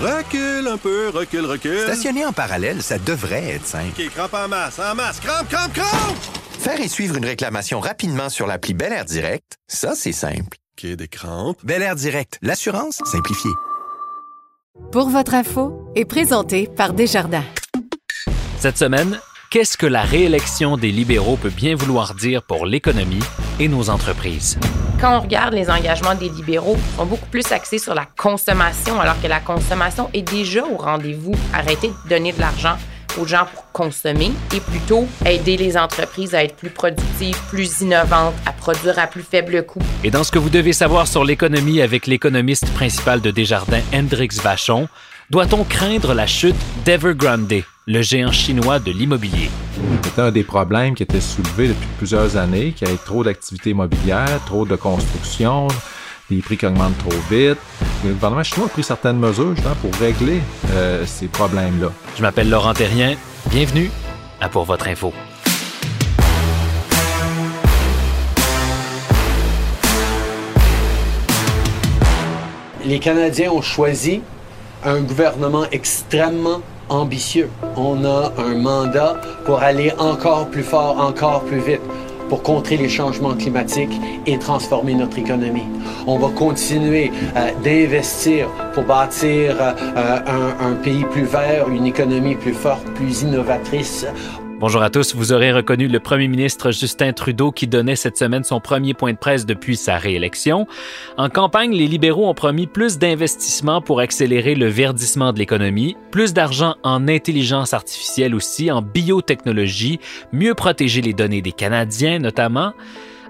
Recule un peu, recule, recule. Stationner en parallèle, ça devrait être simple. OK, crampe en masse, en masse, crampe, crampe, crampe! Faire et suivre une réclamation rapidement sur l'appli Bel Air Direct, ça, c'est simple. OK, des crampes. Bel Air Direct, l'assurance simplifiée. Pour votre info est présenté par Desjardins. Cette semaine, qu'est-ce que la réélection des libéraux peut bien vouloir dire pour l'économie et nos entreprises? Quand on regarde les engagements des libéraux, ils sont beaucoup plus axés sur la consommation, alors que la consommation est déjà au rendez-vous. Arrêtez de donner de l'argent aux gens pour consommer et plutôt aider les entreprises à être plus productives, plus innovantes, à produire à plus faible coût. Et dans ce que vous devez savoir sur l'économie avec l'économiste principal de Desjardins, Hendrix Vachon, doit-on craindre la chute d'Evergrande, le géant chinois de l'immobilier? C'était un des problèmes qui était soulevé depuis plusieurs années, qu'il y ait trop d'activité immobilière, trop de construction, des prix qui augmentent trop vite. Le gouvernement chinois a pris certaines mesures justement pour régler euh, ces problèmes-là. Je m'appelle Laurent Terrien. Bienvenue à Pour votre info. Les Canadiens ont choisi un gouvernement extrêmement ambitieux. On a un mandat pour aller encore plus fort, encore plus vite pour contrer les changements climatiques et transformer notre économie. On va continuer euh, d'investir pour bâtir euh, un, un pays plus vert, une économie plus forte, plus innovatrice. Bonjour à tous. Vous aurez reconnu le premier ministre Justin Trudeau qui donnait cette semaine son premier point de presse depuis sa réélection. En campagne, les libéraux ont promis plus d'investissements pour accélérer le verdissement de l'économie, plus d'argent en intelligence artificielle aussi, en biotechnologie, mieux protéger les données des Canadiens notamment.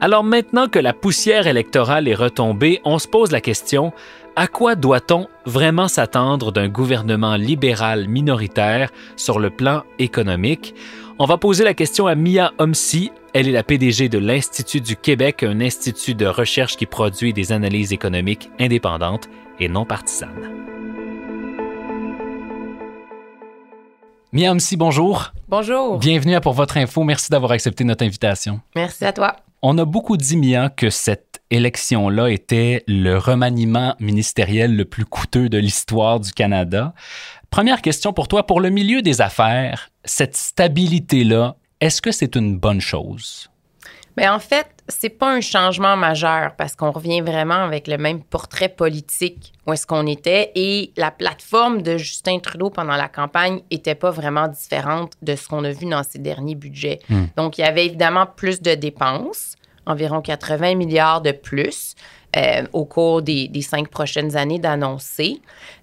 Alors maintenant que la poussière électorale est retombée, on se pose la question, à quoi doit-on vraiment s'attendre d'un gouvernement libéral minoritaire sur le plan économique? On va poser la question à Mia Homsi. Elle est la PDG de l'Institut du Québec, un institut de recherche qui produit des analyses économiques indépendantes et non partisanes. Mia Homsi, bonjour. Bonjour. Bienvenue à Pour votre info. Merci d'avoir accepté notre invitation. Merci à toi. On a beaucoup dit, Mia, que cette élection-là était le remaniement ministériel le plus coûteux de l'histoire du Canada. Première question pour toi. Pour le milieu des affaires, cette stabilité-là, est-ce que c'est une bonne chose? Bien, en fait, c'est pas un changement majeur parce qu'on revient vraiment avec le même portrait politique où est-ce qu'on était et la plateforme de Justin Trudeau pendant la campagne était pas vraiment différente de ce qu'on a vu dans ses derniers budgets. Hmm. Donc, il y avait évidemment plus de dépenses, environ 80 milliards de plus. euh, au cours des, des cinq prochaines années d'annoncer.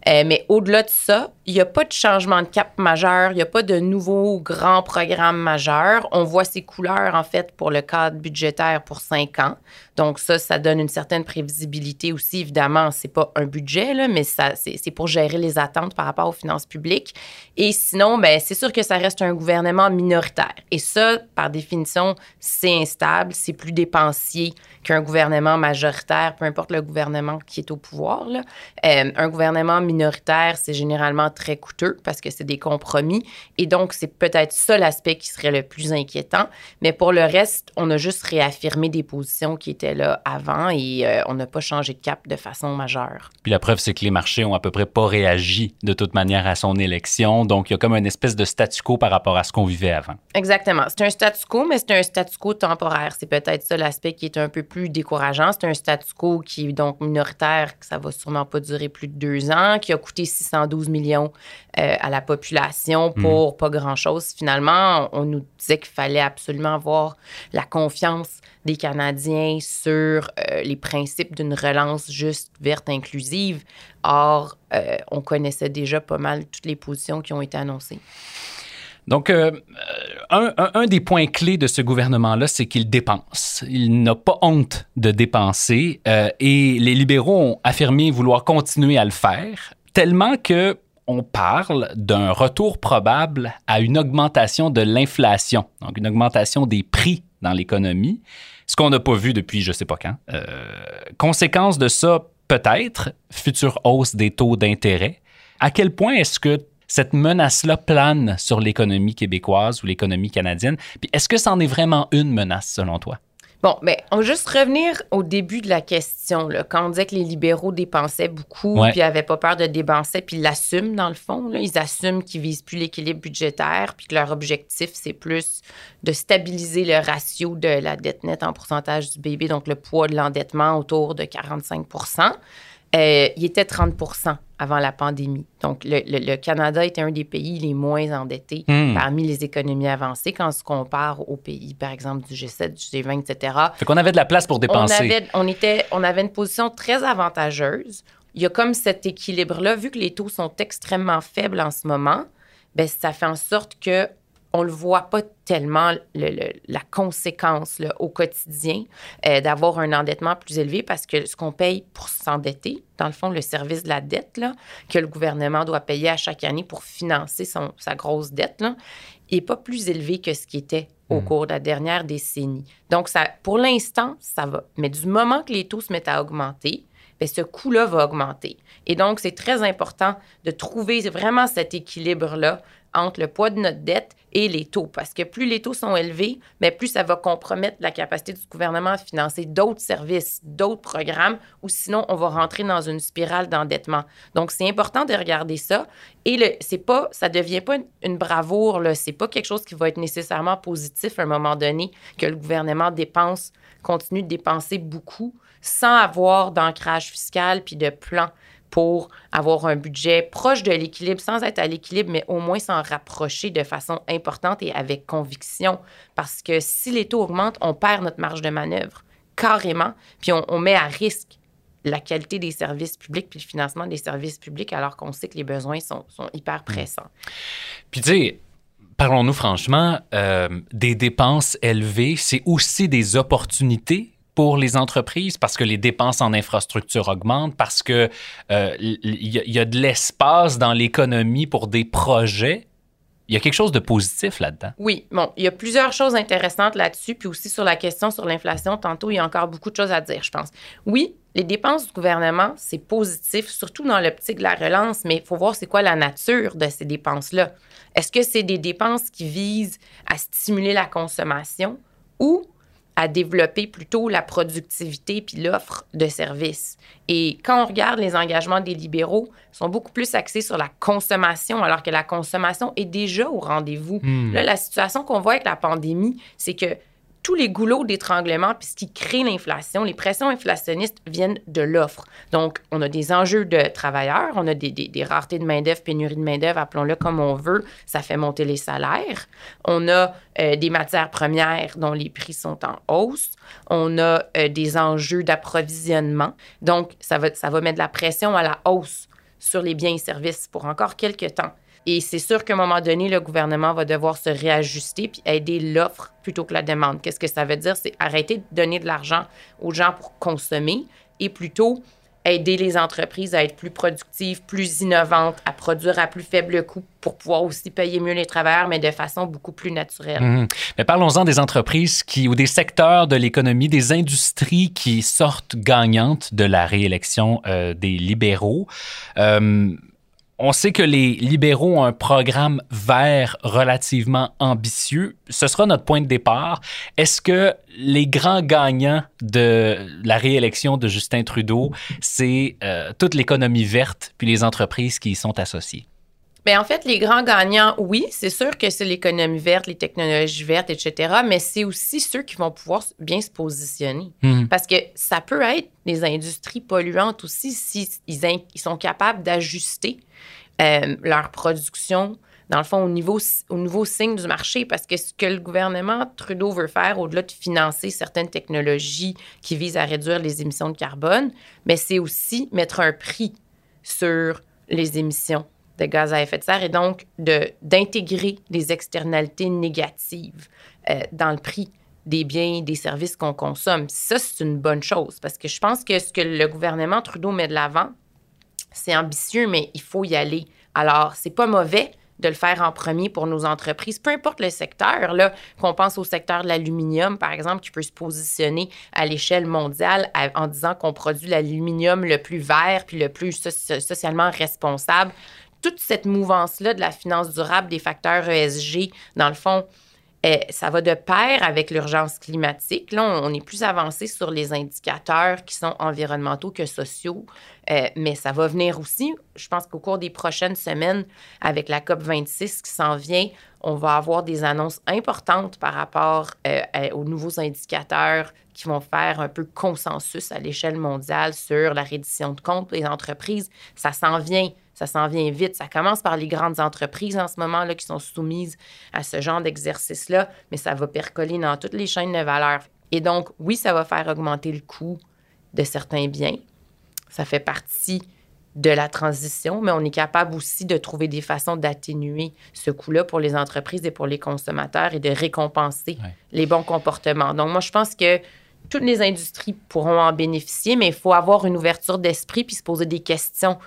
Euh, mais au-delà de ça, il n'y a pas de changement de cap majeur, il n'y a pas de nouveaux grands programmes majeurs. On voit ces couleurs, en fait, pour le cadre budgétaire pour cinq ans. Donc ça, ça donne une certaine prévisibilité aussi. Évidemment, c'est pas un budget, mais ça, c'est, pour gérer les attentes par rapport aux finances publiques. Et sinon, ben, c'est sûr que ça reste un gouvernement minoritaire. Et ça, par définition, c'est instable, c'est plus dépensier qu'un gouvernement majoritaire, peu importe le gouvernement qui est au pouvoir. Euh, un gouvernement minoritaire, c'est généralement très coûteux parce que c'est des compromis. Et donc, c'est peut-être ça l'aspect qui serait le plus inquiétant. Mais pour le reste, on a juste réaffirmé des positions qui étaient là avant et euh, on n'a pas changé de cap de façon majeure. Puis la preuve, c'est que les marchés ont à peu près pas réagi de toute manière à son élection. Donc, il y a comme une espèce de statu quo par rapport à ce qu'on vivait avant. Exactement. C'est un statu quo, mais c'est un statu quo temporaire. C'est peut-être ça l'aspect qui est un peu plus décourageant. C'est un statu quo qui est donc minoritaire, que ça va sûrement pas durer plus de deux ans, qui a coûté 612 millions euh, à la population pour pas grand-chose. Finalement, on, on nous disait qu'il fallait absolument avoir la confiance des Canadiens sur euh, les principes d'une relance juste, verte, inclusive. Or, euh, on connaissait déjà pas mal toutes les positions qui ont été annoncées. Donc, euh, un, un- un des points clés de ce gouvernement-là, c'est qu'il dépense. Il n'a pas honte de dépenser euh, et les libéraux ont affirmé vouloir continuer à le faire, tellement que on parle d'un retour probable à une augmentation de l'inflation, donc une augmentation des prix dans l'économie, ce qu'on n'a pas vu depuis je sais pas quand. Euh, conséquence de ça, peut-être, future hausse des taux d'intérêt. À quel point est-ce que cette menace-là plane sur l'économie québécoise ou l'économie canadienne? Puis est-ce que c'en est vraiment une menace selon toi? Bon, mais on va juste revenir au début de la question. Là, quand on disait que les libéraux dépensaient beaucoup, Ouais. puis n'avaient pas peur de dépenser, puis ils l'assument dans le fond. là. ils assument qu'ils visent plus l'équilibre budgétaire, puis que leur objectif, c'est plus de stabiliser le ratio de la dette nette en pourcentage du PIB, donc le poids de l'endettement autour de 45 Euh, il était 30 avant la pandémie. Donc, le, le- le Canada était un des pays les moins endettés Hmm. parmi les économies avancées quand on se compare aux pays, par exemple, du G7, du G20, etc. Fait qu'on avait de la place pour On dépenser. avait, on, était, on avait une position très avantageuse. Il y a comme cet équilibre-là, vu que les taux sont extrêmement faibles en ce moment, ben, ça fait en sorte que on ne voit pas tellement le- le- la conséquence là, au quotidien euh, d'avoir un endettement plus élevé parce que ce qu'on paye pour s'endetter, dans le fond, le service de la dette là, que le gouvernement doit payer à chaque année pour financer son, sa grosse dette, là, n'est pas plus élevé que ce qui était au cours de la dernière décennie. Donc, ça, pour l'instant, ça va. Mais du moment que les taux se mettent à augmenter, bien, ce coût-là va augmenter. Et donc, c'est très important de trouver vraiment cet équilibre-là entre le poids de notre dette et les taux. Parce que plus les taux sont élevés, mais plus ça va compromettre la capacité du gouvernement à financer d'autres services, d'autres programmes, ou sinon on va rentrer dans une spirale d'endettement. Donc, c'est important de regarder ça. Et le, c'est pas, ça devient pas une, bravoure, là. C'est pas quelque chose qui va être nécessairement positif à un moment donné que le gouvernement dépense, continue de dépenser beaucoup sans avoir d'ancrage fiscal puis de plan pour avoir un budget proche de l'équilibre, sans être à l'équilibre, mais au moins s'en rapprocher de façon importante et avec conviction. Parce que si les taux augmentent, on perd notre marge de manœuvre, carrément, puis on, on met à risque la qualité des services publics puis le financement des services publics alors qu'on sait que les besoins sont, sont hyper pressants. Puis tu sais, parlons-nous franchement, euh, des dépenses élevées, c'est aussi des opportunités pour les entreprises parce que les dépenses en infrastructure augmentent, parce que euh, y, y a de l'espace dans l'économie pour des projets. Il y a quelque chose de positif là-dedans. Oui, bon, il y a plusieurs choses intéressantes là-dessus, puis aussi sur la question sur l'inflation. Tantôt, il y a encore beaucoup de choses à dire, je pense. Oui, les dépenses du gouvernement, c'est positif, surtout dans l'optique de la relance, mais il faut voir c'est quoi la nature de ces dépenses-là. Est-ce que c'est des dépenses qui visent à stimuler la consommation ou à développer plutôt la productivité puis l'offre de services. Et quand on regarde les engagements des libéraux, ils sont beaucoup plus axés sur la consommation, alors que la consommation est déjà au rendez-vous. Là, la situation qu'on voit avec la pandémie, c'est que tous les goulots d'étranglement, puis ce qui crée l'inflation, les pressions inflationnistes viennent de l'offre. Donc, on a des enjeux de travailleurs, on a des, raretés de main-d'œuvre, pénurie de main-d'œuvre, appelons-le comme on veut, ça fait monter les salaires. On a euh, des matières premières dont les prix sont en hausse. On a euh, des enjeux d'approvisionnement. Donc, ça va, mettre la pression à la hausse sur les biens et services pour encore quelques temps. Et c'est sûr qu'à un moment donné, le gouvernement va devoir se réajuster puis aider l'offre plutôt que la demande. Qu'est-ce que ça veut dire? C'est arrêter de donner de l'argent aux gens pour consommer et plutôt aider les entreprises à être plus productives, plus innovantes, à produire à plus faible coût pour pouvoir aussi payer mieux les travailleurs, mais de façon beaucoup plus naturelle. Mhm. Mais parlons-en des entreprises ou des secteurs de l'économie, des industries qui sortent gagnantes de la réélection euh, des libéraux. Euh, on sait que les libéraux ont un programme vert relativement ambitieux. Ce sera notre point de départ. Est-ce que les grands gagnants de la réélection de Justin Trudeau, c'est euh, toute l'économie verte puis les entreprises qui y sont associées? Bien, en fait, les grands gagnants, oui, c'est sûr que c'est l'économie verte, les technologies vertes, etc., mais c'est aussi ceux qui vont pouvoir bien se positionner. Mhm. Parce que ça peut être des industries polluantes aussi s'ils ils, ils sont capables d'ajuster euh, leur production, dans le fond, au niveau, au nouveau signe du marché. Parce que ce que le gouvernement Trudeau veut faire, au-delà de financer certaines technologies qui visent à réduire les émissions de carbone, mais c'est aussi mettre un prix sur les émissions de gaz à effet de serre et donc d'intégrer les externalités négatives euh, dans le prix des biens et des services qu'on consomme. Ça, c'est une bonne chose parce que je pense que ce que le gouvernement Trudeau met de l'avant, c'est ambitieux, mais il faut y aller. Alors, c'est pas mauvais de le faire en premier pour nos entreprises, peu importe le secteur, là, qu'on pense au secteur de l'aluminium, par exemple, qui peut se positionner à l'échelle mondiale en disant qu'on produit l'aluminium le plus vert puis le plus so- socialement responsable. Toute cette mouvance-là de la finance durable, des facteurs ESG, dans le fond, euh, ça va de pair avec l'urgence climatique. Là, on, est plus avancé sur les indicateurs qui sont environnementaux que sociaux, euh, mais ça va venir aussi. Je pense qu'au cours des prochaines semaines, avec la COP 26 qui s'en vient, on va avoir des annonces importantes par rapport euh, aux nouveaux indicateurs qui vont faire un peu consensus à l'échelle mondiale sur la reddition de comptes des entreprises. Ça s'en vient ça s'en vient vite. Ça commence par les grandes entreprises en ce moment là, qui sont soumises à ce genre d'exercice-là, mais ça va percoler dans toutes les chaînes de valeur. Et donc, oui, ça va faire augmenter le coût de certains biens. Ça fait partie de la transition, mais on est capable aussi de trouver des façons d'atténuer ce coût-là pour les entreprises et pour les consommateurs et de récompenser les bons comportements. Donc, moi, je pense que toutes les industries pourront en bénéficier, mais il faut avoir une ouverture d'esprit puis se poser des questions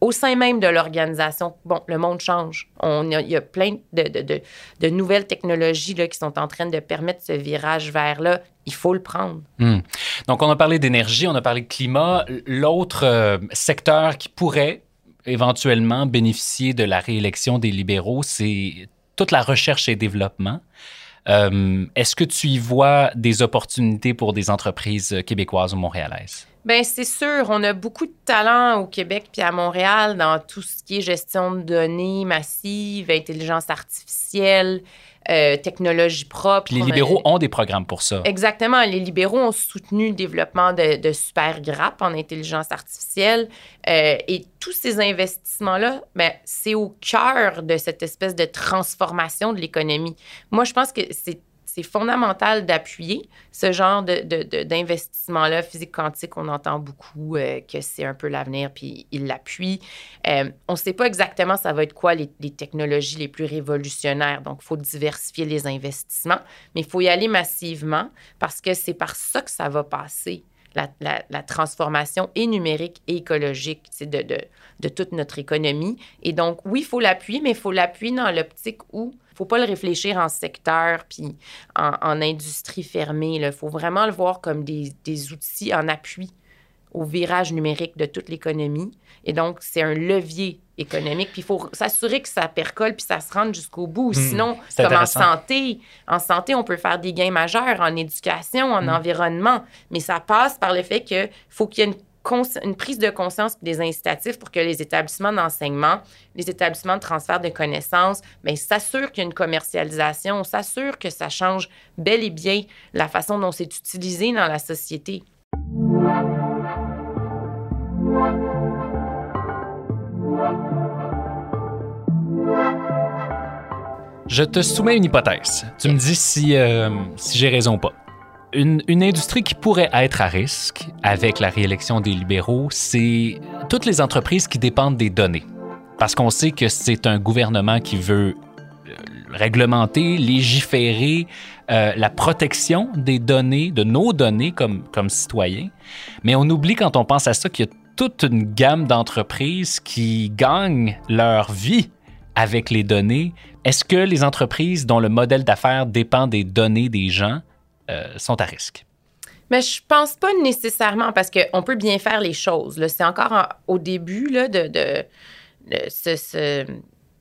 au sein même de l'organisation, bon, le monde change. On, il y a plein de, nouvelles technologies là, qui sont en train de permettre ce virage vers là. Il faut le prendre. Hmm. Donc, on a parlé d'énergie, on a parlé de climat. L'autre euh, secteur qui pourrait éventuellement bénéficier de la réélection des libéraux, c'est toute la recherche et développement. Euh, est-ce que tu y vois des opportunités pour des entreprises québécoises ou montréalaises? Bien, c'est sûr, on a beaucoup de talent au Québec puis à Montréal dans tout ce qui est gestion de données massives, intelligence artificielle, euh, technologie propre. les libéraux ont des programmes pour ça. Exactement. Les libéraux ont soutenu le développement de, de super grappes en intelligence artificielle. Euh, et tous ces investissements-là, ben, c'est au cœur de cette espèce de transformation de l'économie. Moi, je pense que c'est c'est fondamental d'appuyer ce genre d'investissement-là. Physique quantique, on entend beaucoup euh, que c'est un peu l'avenir, puis il l'appuie. Euh, on ne sait pas exactement ça va être quoi les, technologies les plus révolutionnaires. Donc, il faut diversifier les investissements, mais il faut y aller massivement parce que c'est par ça que ça va passer. La, transformation et numérique et écologique de, de, toute notre économie. Et donc, oui, il faut l'appuyer, mais il faut l'appuyer dans l'optique où faut pas le réfléchir en secteur puis en, industrie fermée. Il faut vraiment le voir comme des, outils en appui au virage numérique de toute l'économie. Et donc, c'est un levier économique. Puis il faut s'assurer que ça percole puis ça se rende jusqu'au bout. Hmm, Sinon, comme en santé, en santé, on peut faire des gains majeurs en éducation, en hmm. environnement, mais ça passe par le fait qu'il faut qu'il y ait une une prise de conscience et des incitatifs pour que les établissements d'enseignement, les établissements de transfert de connaissances, bien, s'assurent qu'il y a une commercialisation, s'assurent que ça change bel et bien la façon dont c'est utilisé dans la société. Je te soumets une hypothèse. Tu me dis si, euh, j'ai raison ou pas. Une, industrie qui pourrait être à risque avec la réélection des libéraux, c'est toutes les entreprises qui dépendent des données. Parce qu'on sait que c'est un gouvernement qui veut euh, réglementer, légiférer euh, la protection des données, de nos données comme, comme citoyens. Mais on oublie quand on pense à ça qu'il y a toute une gamme d'entreprises qui gagnent leur vie avec les données. Est-ce que les entreprises dont le modèle d'affaires dépend des données des gens euh, sont à risque? Mais je pense pas nécessairement parce qu'on peut bien faire les choses. C'est encore au début de,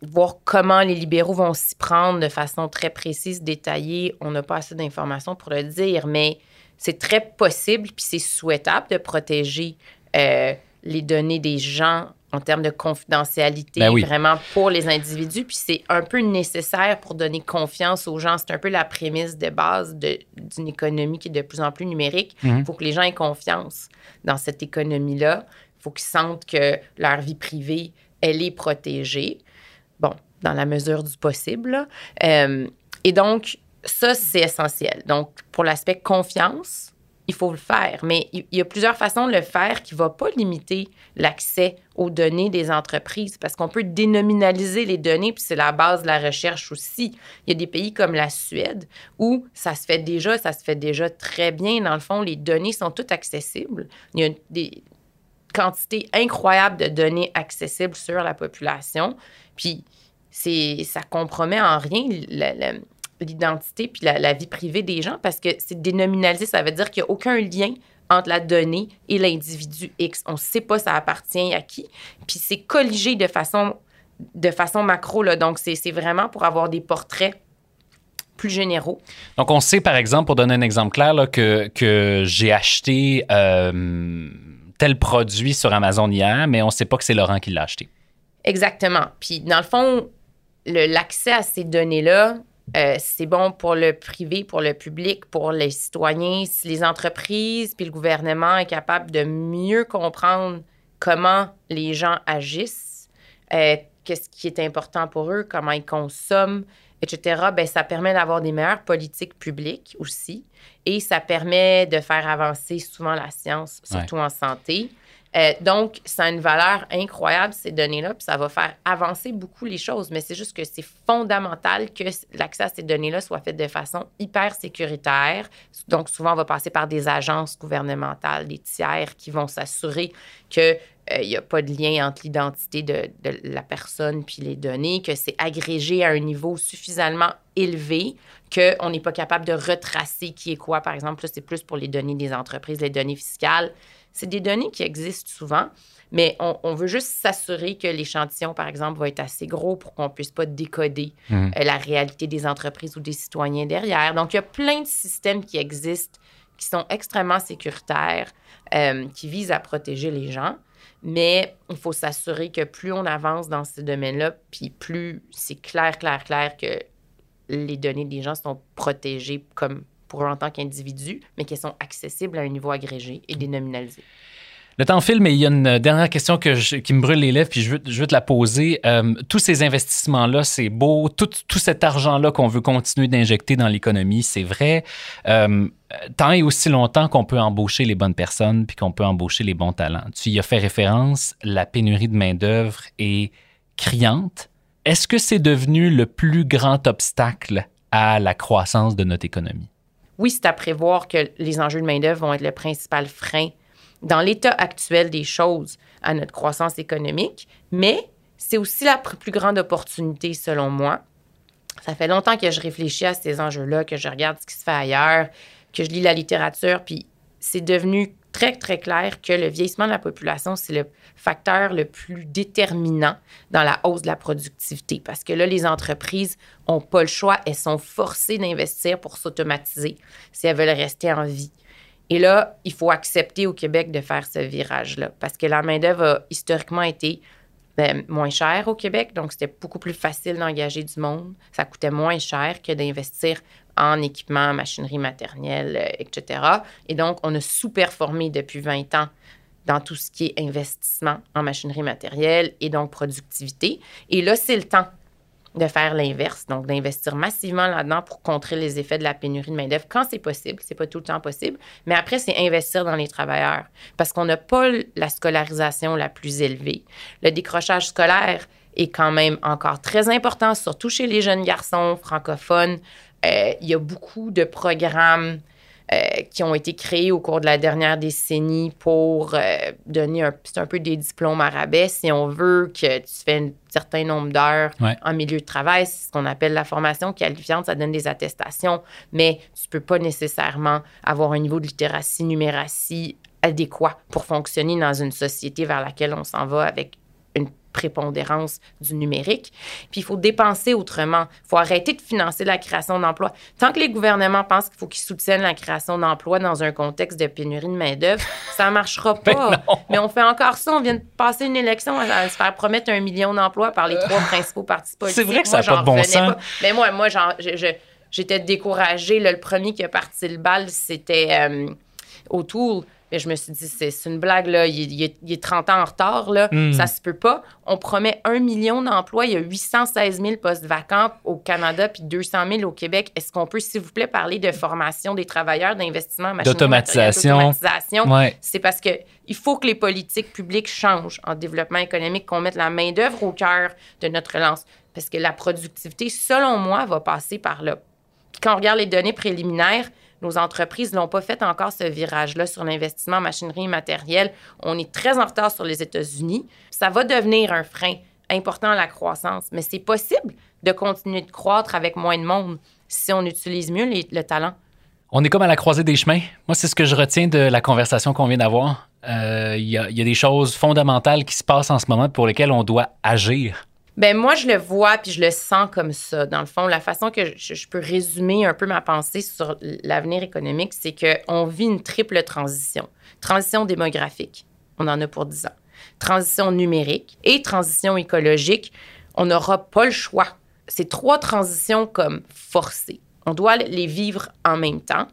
voir comment les libéraux vont s'y prendre de façon très précise, détaillée. On n'a pas assez d'informations pour le dire, mais c'est très possible puis c'est souhaitable de protéger euh, les données des gens en termes de confidentialité, ben vraiment pour les individus. Puis c'est un peu nécessaire pour donner confiance aux gens. C'est un peu la prémisse de base d'une économie qui est de plus en plus numérique. Il mhm. faut que les gens aient confiance dans cette économie-là. Il faut qu'ils sentent que leur vie privée, elle est protégée. Bon, dans la mesure du possible. Euh, et donc, ça, c'est essentiel. Donc, pour l'aspect confiance, il faut le faire. Mais il y a plusieurs façons de le faire qui ne vont pas limiter l'accès aux données des entreprises parce qu'on peut dénominaliser les données, puis c'est la base de la recherche aussi. Il y a des pays comme la Suède où ça se fait déjà, ça se fait déjà très bien. Dans le fond, les données sont toutes accessibles. Il y a des quantités incroyables de données accessibles sur la population. Puis, c'est, ça compromet en rien l'identité puis la, vie privée des gens parce que c'est dénominalisé, ça veut dire qu'il n'y a aucun lien entre la donnée et l'individu X. On ne sait pas ça appartient à qui. Puis c'est colligé de façon, de façon macro. Là. Donc, c'est vraiment pour avoir des portraits plus généraux. Donc, on sait, par exemple, pour donner un exemple clair, là, que, que j'ai acheté euh, tel produit sur Amazon hier, mais on ne sait pas que c'est Laurent qui l'a acheté. Exactement. Puis, dans le fond, l'accès à ces données-là, euh, c'est bon pour le privé, pour le public, pour les citoyens. Si les entreprises puis le gouvernement est capable de mieux comprendre comment les gens agissent, euh, qu'est-ce qui est important pour eux, comment ils consomment, etc., ben, ça permet d'avoir des meilleures politiques publiques aussi. Et ça permet de faire avancer souvent la science, surtout en santé. Euh, donc, ça a une valeur incroyable, ces données-là, puis ça va faire avancer beaucoup les choses. Mais c'est juste que c'est fondamental que l'accès à ces données-là soit fait de façon hyper sécuritaire. Donc, souvent, on va passer par des agences gouvernementales, des tiers qui vont s'assurer que euh, il n'y a pas de lien entre l'identité de, de la personne puis les données, que c'est agrégé à un niveau suffisamment élevé qu'on n'est pas capable de retracer qui est quoi. Par exemple, là, c'est plus pour les données des entreprises, les données fiscales. C'est des données qui existent souvent, mais on, on veut juste s'assurer que l'échantillon, par exemple, va être assez gros pour qu'on ne puisse pas décoder Mhm. euh, la réalité des entreprises ou des citoyens derrière. Donc, il y a plein de systèmes qui existent qui sont extrêmement sécuritaires, euh, qui visent à protéger les gens. Mais il faut s'assurer que plus on avance dans ce domaine-là, puis plus c'est clair, clair, clair que les données des gens sont protégées comme pour eux en tant qu'individus, mais qu'elles sont accessibles à un niveau agrégé et dénominalisé. Le temps file, mais il y a une dernière question que je- qui me brûle les lèvres, puis je veux, je veux te la poser. Euh, tous ces investissements-là, c'est beau. Tout, tout cet argent-là qu'on veut continuer d'injecter dans l'économie, c'est vrai. Euh, tant et aussi longtemps qu'on peut embaucher les bonnes personnes, puis qu'on peut embaucher les bons talents. Tu y as fait référence, la pénurie de main-d'œuvre est criante. Est-ce que c'est devenu le plus grand obstacle à la croissance de notre économie? Oui, c'est à prévoir que les enjeux de main-d'œuvre vont être le principal frein dans l'état actuel des choses à notre croissance économique, mais c'est aussi la plus grande opportunité selon moi. Ça fait longtemps que je réfléchis à ces enjeux-là, que je regarde ce qui se fait ailleurs, que je lis la littérature, puis c'est devenu très, très clair que le vieillissement de la population, c'est le facteur le plus déterminant dans la hausse de la productivité. Parce que là, les entreprises n'ont pas le choix. Elles sont forcées d'investir pour s'automatiser si elles veulent rester en vie. Et là, il faut accepter au Québec de faire ce virage-là. Parce que la main-d'œuvre a historiquement été ben, moins chère au Québec. Donc, c'était beaucoup plus facile d'engager du monde. Ça coûtait moins cher que d'investir en équipement, machinerie maternelle, euh, etc. Et donc, on a sous-performé depuis 20 ans dans tout ce qui est investissement en machinerie matérielle et donc productivité. Et là, c'est le temps de faire l'inverse, donc d'investir massivement là-dedans pour contrer les effets de la pénurie de main-d'œuvre quand c'est possible. C'est pas tout le temps possible. Mais après, c'est investir dans les travailleurs parce qu'on n'a pas la scolarisation la plus élevée. Le décrochage scolaire est quand même encore très important, surtout chez les jeunes garçons francophones. Euh, il y a beaucoup de programmes euh, qui ont été créés au cours de la dernière décennie pour euh, donner un, un peu des diplômes à rabais. Si on veut que tu fais un certain nombre d'heures Ouais. en milieu de travail, c'est ce qu'on appelle la formation qualifiante, ça donne des attestations, mais tu peux pas nécessairement avoir un niveau de littératie, numératie adéquat pour fonctionner dans une société vers laquelle on s'en va avec prépondérance du numérique. Puis il faut dépenser autrement. Il faut arrêter de financer la création d'emplois. Tant que les gouvernements pensent qu'il faut qu'ils soutiennent la création d'emplois dans un contexte de pénurie de main-d'œuvre, ça ne marchera pas. Mais on fait encore ça. On vient de passer une élection à, à se faire promettre un million d'emplois par les trois principaux partis politiques. C'est vrai que ça Moi, a pas de bon sens. pas. Mais moi, moi j'étais découragée. là. le premier qui a parti le bal, c'était euh, O'Toole. Mais je me suis dit, c'est une blague, là. Il, il est, il est 30 ans en retard, là. Mm. Ça se peut pas. On promet un million d'emplois. Il y a 816 000 postes vacants au Canada puis 200 000 au Québec. Est-ce qu'on peut, s'il vous plaît, parler de formation des travailleurs, d'investissement D'automatisation? Ouais. C'est parce que il faut que les politiques publiques changent en développement économique, qu'on mette la main-d'œuvre au cœur de notre relance. Parce que la productivité, selon moi, va passer par là. Puis quand on regarde les données préliminaires, nos entreprises n'ont pas fait encore ce virage-là sur l'investissement en machinerie et matériel. On est très en retard sur les États-Unis. Ça va devenir un frein important à la croissance, mais c'est possible de continuer de croître avec moins de monde si on utilise mieux le talent. On est comme à la croisée des chemins. Moi, c'est ce que je retiens de la conversation qu'on vient d'avoir. Euh, il y a des choses fondamentales qui se passent en ce moment pour lesquelles on doit agir. Ben moi, je le vois puis je le sens comme ça. Dans le fond, la façon que je, peux résumer un peu ma pensée sur l'avenir économique, c'est qu'on vit une triple transition. Transition démographique, on en a pour 10 ans. Transition numérique et transition écologique, on n'aura pas le choix. C'est trois transitions comme forcées. On doit les vivre en même temps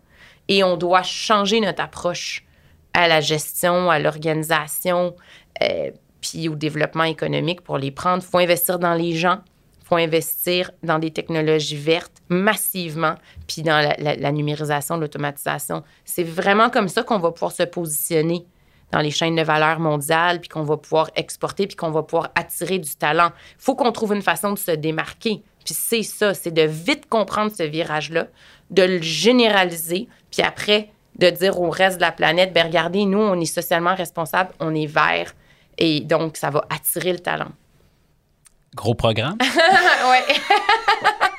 et on doit changer notre approche à la gestion, à l'organisation, euh, puis au développement économique pour les prendre. Il faut investir dans les gens, il faut investir dans des technologies vertes massivement, puis dans la, numérisation, l'automatisation. C'est vraiment comme ça qu'on va pouvoir se positionner dans les chaînes de valeur mondiales, puis qu'on va pouvoir exporter, puis qu'on va pouvoir attirer du talent. Il faut qu'on trouve une façon de se démarquer. Puis c'est ça, c'est de vite comprendre ce virage-là, de le généraliser, puis après, de dire au reste de la planète, ben regardez, nous, on est socialement responsable, on est vert, et donc ça va attirer le talent. Gros programme? oui.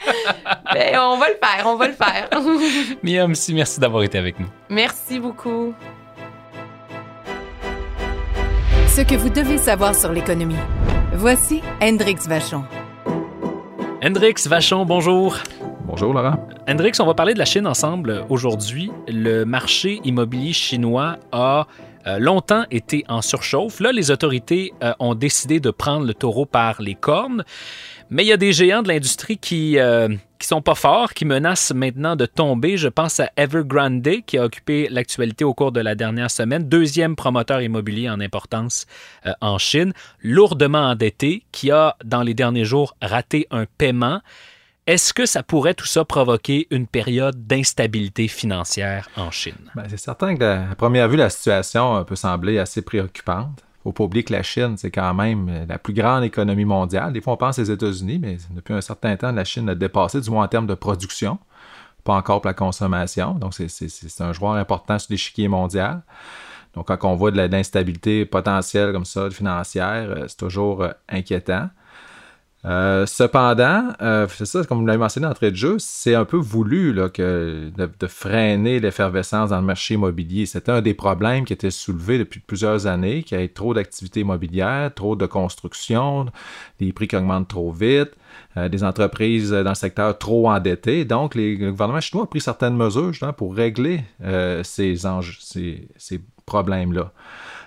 ben, on va le faire, on va le faire. Mia, merci d'avoir été avec nous. Merci beaucoup. Ce que vous devez savoir sur l'économie. Voici Hendrix Vachon. Hendrix Vachon, bonjour. Bonjour Laurent. Hendrix, on va parler de la Chine ensemble aujourd'hui. Le marché immobilier chinois a euh, longtemps été en surchauffe. Là, les autorités euh, ont décidé de prendre le taureau par les cornes. Mais il y a des géants de l'industrie qui, euh, qui sont pas forts, qui menacent maintenant de tomber. Je pense à Evergrande, qui a occupé l'actualité au cours de la dernière semaine, deuxième promoteur immobilier en importance euh, en Chine, lourdement endetté, qui a, dans les derniers jours, raté un paiement. Est-ce que ça pourrait tout ça provoquer une période d'instabilité financière en Chine? Ben, c'est certain que, à première vue, la situation peut sembler assez préoccupante faut pas oublier que la Chine, c'est quand même la plus grande économie mondiale. Des fois, on pense aux États-Unis, mais depuis un certain temps, la Chine a dépassé, du moins en termes de production, pas encore pour la consommation. Donc, c'est un joueur important sur l'échiquier mondial. Donc, quand on voit de l'instabilité potentielle comme ça, financière, euh, c'est toujours euh, inquiétant. Euh, cependant, euh, c'est ça, comme vous l'avez mentionné d'entrée de jeu, c'est un peu voulu là, que, de, freiner l'effervescence dans le marché immobilier. C'était un des problèmes qui était soulevé depuis plusieurs années, qu'il y ait trop d'activités immobilières, trop de construction, des prix qui augmentent trop vite, euh, des entreprises dans le secteur trop endettées. Donc, les, le gouvernement chinois a pris certaines mesures justement, pour régler ces, enjeux, ces, ces problèmes-là.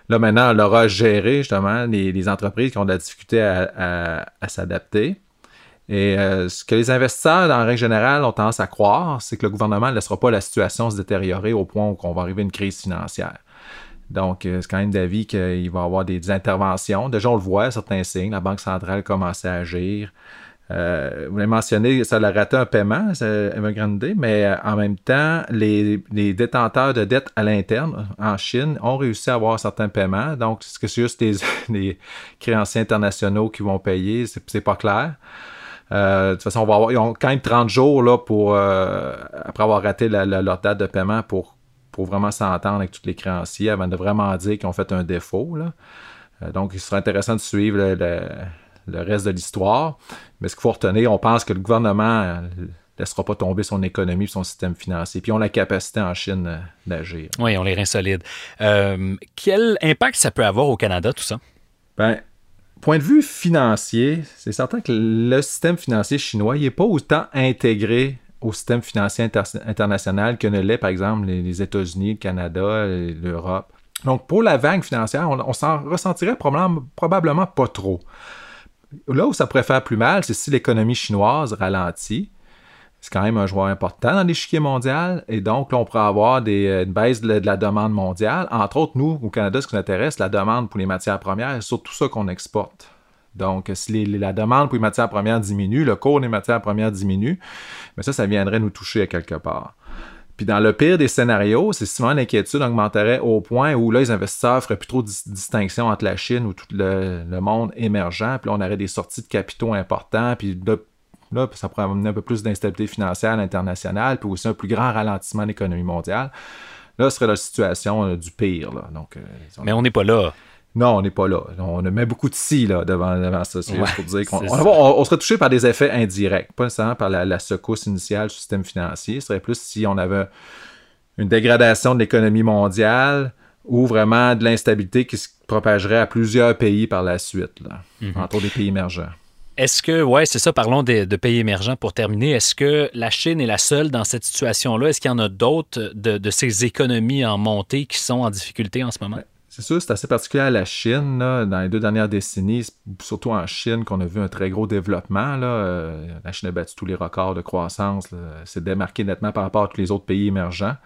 Là, maintenant, on aura géré justement les, entreprises qui ont de la difficulté à, s'adapter. Et euh, ce que les investisseurs, en règle générale, ont tendance à croire, c'est que le gouvernement ne laissera pas la situation se détériorer au point où on va arriver à une crise financière. Donc, euh, c'est quand même d'avis qu'il va y avoir des, des, interventions. Déjà, on le voit, certains signes. La Banque centrale commence à agir. Euh, vous l'avez mentionné, ça a raté un paiement, Evergrande, mais euh, en même temps, les, détenteurs de dettes à l'interne en Chine ont réussi à avoir certains paiements. Donc, est-ce que c'est juste les, créanciers internationaux qui vont payer? C'est pas clair. Euh, de toute façon, ils ont quand même 30 jours là, pour, après avoir raté leur date de paiement pour, vraiment s'entendre avec tous les créanciers avant de vraiment dire qu'ils ont fait un défaut. donc, il sera intéressant de suivre le reste de l'histoire. Mais ce qu'il faut retenir, on pense que le gouvernement ne euh, laissera pas tomber son économie son système financier. Puis on a la capacité en Chine euh, d'agir. Oui, on les reins solides. Euh, quel impact ça peut avoir au Canada, tout ça? Ben, point de vue financier, c'est certain que le système financier chinois n'est pas autant intégré au système financier international que ne l'est, par exemple, les, États-Unis, le Canada, l'Europe. Donc, pour la vague financière, on, s'en ressentirait probablement, probablement pas trop. Là où ça pourrait faire plus mal, c'est si l'économie chinoise ralentit. C'est quand même un joueur important dans l'échiquier mondial. Et donc, là, on pourrait avoir des, euh, une baisse de, la demande mondiale. Entre autres, nous, au Canada, ce qui nous intéresse, la demande pour les matières premières, c'est surtout ça qu'on exporte. Donc, si la demande pour les matières premières diminue, le cours des matières premières diminue, mais ça, ça viendrait nous toucher à quelque part. Puis dans le pire des scénarios, c'est souvent l'inquiétude augmenterait au point où là, les investisseurs feraient plus trop de distinction entre la Chine ou tout le, monde émergent. Puis là, on aurait des sorties de capitaux importants. Puis là, ça pourrait amener un peu plus d'instabilité financière internationale, puis aussi un plus grand ralentissement de l'économie mondiale. Là, ce serait la situation euh, du pire. Donc, euh, Mais on n'est pas là. Non, on n'est pas là. On met beaucoup de si là, devant, devant ça. C'est pour dire qu'on on, serait touché par des effets indirects, pas nécessairement par la, secousse initiale du système financier. Ce serait plus si on avait une dégradation de l'économie mondiale ou vraiment de l'instabilité qui se propagerait à plusieurs pays par la suite, là, mm-hmm. entre des pays émergents. Est-ce que, ouais, c'est ça, parlons de, de, pays émergents pour terminer. Est-ce que la Chine est la seule dans cette situation-là? Est-ce qu'il y en a d'autres de, de, ces économies en montée qui sont en difficulté en ce moment? C'est sûr, c'est assez particulier à la Chine. Dans les deux dernières décennies, surtout en Chine, qu'on a vu un très gros développement. Euh, la Chine a battu tous les records de croissance. C'est démarqué nettement par rapport à tous les autres pays émergents.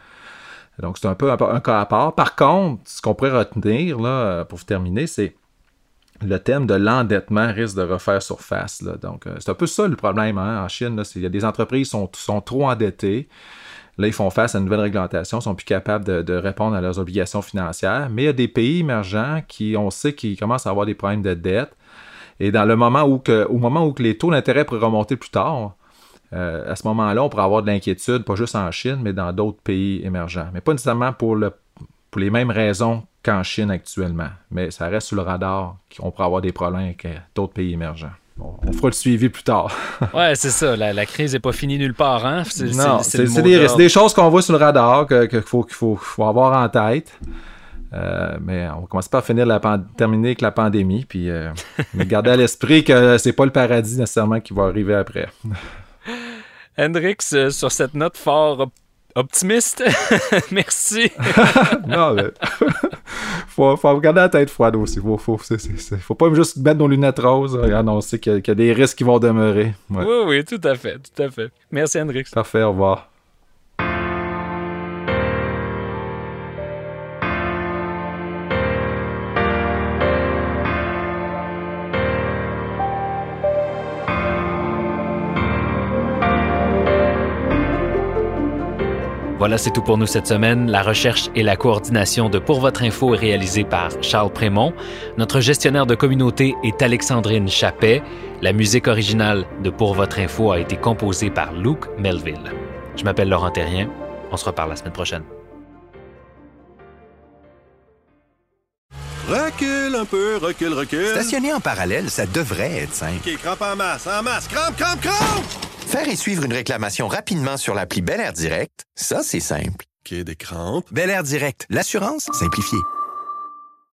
Donc, c'est un peu un, cas à part. Par contre, ce qu'on pourrait retenir, là, pour terminer, c'est le thème de l'endettement risque de refaire surface. Donc, euh, c'est un peu ça le problème hein, en Chine. Il y a des entreprises qui sont trop endettées. Là, ils font face à une nouvelle réglementation, sont plus capables de, répondre à leurs obligations financières. Mais il y a des pays émergents qui, on sait, qui commencent à avoir des problèmes de dette. Et dans le moment où, au moment où les taux d'intérêt pourraient remonter plus tard, euh, à ce moment-là, on pourrait avoir de l'inquiétude, pas juste en Chine, mais dans d'autres pays émergents. Mais pas nécessairement pour, pour les mêmes raisons qu'en Chine actuellement. Mais ça reste sous le radar qu'on pourrait avoir des problèmes avec d'autres pays émergents. On fera le suivi plus tard. ouais, c'est ça. La, la crise n'est pas finie nulle part. Hein? non, c'est des, des, choses qu'on voit sur le radar qu'il que faut, qu'il faut, faut, avoir en tête. Euh, mais on commence pas à finir la terminer avec la pandémie, puis euh, mais garder à l'esprit que c'est pas le paradis nécessairement qui va arriver après. Hendrix, euh, sur cette note fort optimiste. Merci. non, mais faut, faut garder la tête froide aussi. Faut, faut, faut pas juste mettre nos lunettes roses et annoncer qu'il y, a, qu'il y a des risques qui vont demeurer. Ouais. Oui, oui, tout à fait, tout à fait. Merci, Hendrix. Parfait, au revoir. Voilà, c'est tout pour nous cette semaine. La recherche et la coordination de Pour votre info est réalisée par Charles Prémont. Notre gestionnaire de communauté est Alexandrine Chappet. La musique originale de Pour votre info a été composée par Luke Melville. Je m'appelle Laurent Terrien. On se reparle la semaine prochaine. Recule un peu, recule, recule. Stationner en parallèle, ça devrait être simple. OK, crampe en masse, en masse, crampe, crampe, crampe! Faire et suivre une réclamation rapidement sur l'appli Bel Air Direct, ça, c'est simple. OK, des crampes. Bel Air Direct, l'assurance simplifiée.